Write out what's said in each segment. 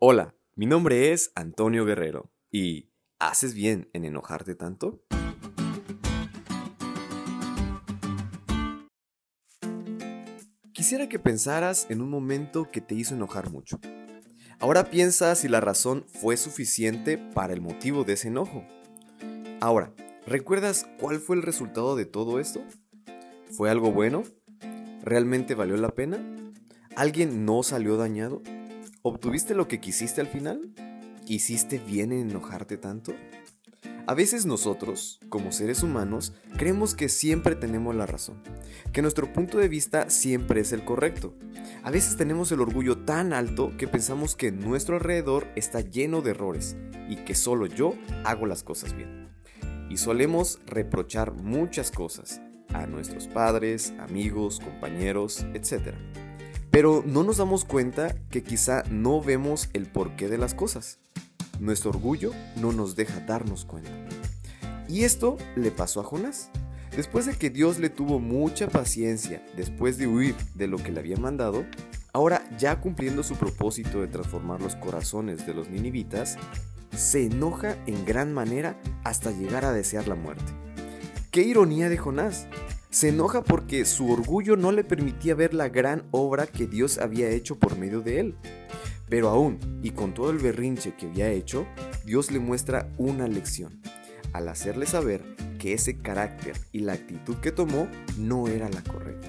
Hola, mi nombre es Antonio Guerrero y ¿haces bien en enojarte tanto? Quisiera que pensaras en un momento que te hizo enojar mucho. Ahora piensa si la razón fue suficiente para el motivo de ese enojo. Ahora, ¿recuerdas cuál fue el resultado de todo esto? ¿Fue algo bueno? ¿Realmente valió la pena? ¿Alguien no salió dañado? ¿Obtuviste lo que quisiste al final? ¿Hiciste bien en enojarte tanto? A veces nosotros, como seres humanos, creemos que siempre tenemos la razón, que nuestro punto de vista siempre es el correcto. A veces tenemos el orgullo tan alto que pensamos que nuestro alrededor está lleno de errores y que solo yo hago las cosas bien. Y solemos reprochar muchas cosas a nuestros padres, amigos, compañeros, etc. Pero no nos damos cuenta que quizá no vemos el porqué de las cosas. Nuestro orgullo no nos deja darnos cuenta. Y esto le pasó a Jonás. Después de que Dios le tuvo mucha paciencia después de huir de lo que le había mandado, ahora ya cumpliendo su propósito de transformar los corazones de los ninivitas, se enoja en gran manera hasta llegar a desear la muerte. ¡Qué ironía de Jonás! Se enoja porque su orgullo no le permitía ver la gran obra que Dios había hecho por medio de él. Pero aún, y con todo el berrinche que había hecho, Dios le muestra una lección, al hacerle saber que ese carácter y la actitud que tomó no era la correcta.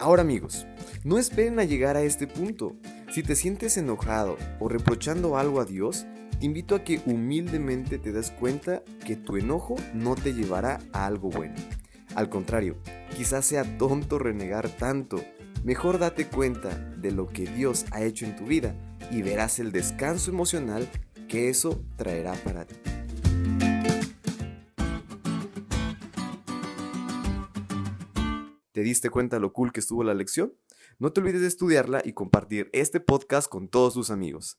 Ahora amigos, no esperen a llegar a este punto. Si te sientes enojado o reprochando algo a Dios, te invito a que humildemente te des cuenta que tu enojo no te llevará a algo bueno. Al contrario, quizás sea tonto renegar tanto. Mejor date cuenta de lo que Dios ha hecho en tu vida y verás el descanso emocional que eso traerá para ti. ¿Te diste cuenta lo cool que estuvo la lección? No te olvides de estudiarla y compartir este podcast con todos tus amigos.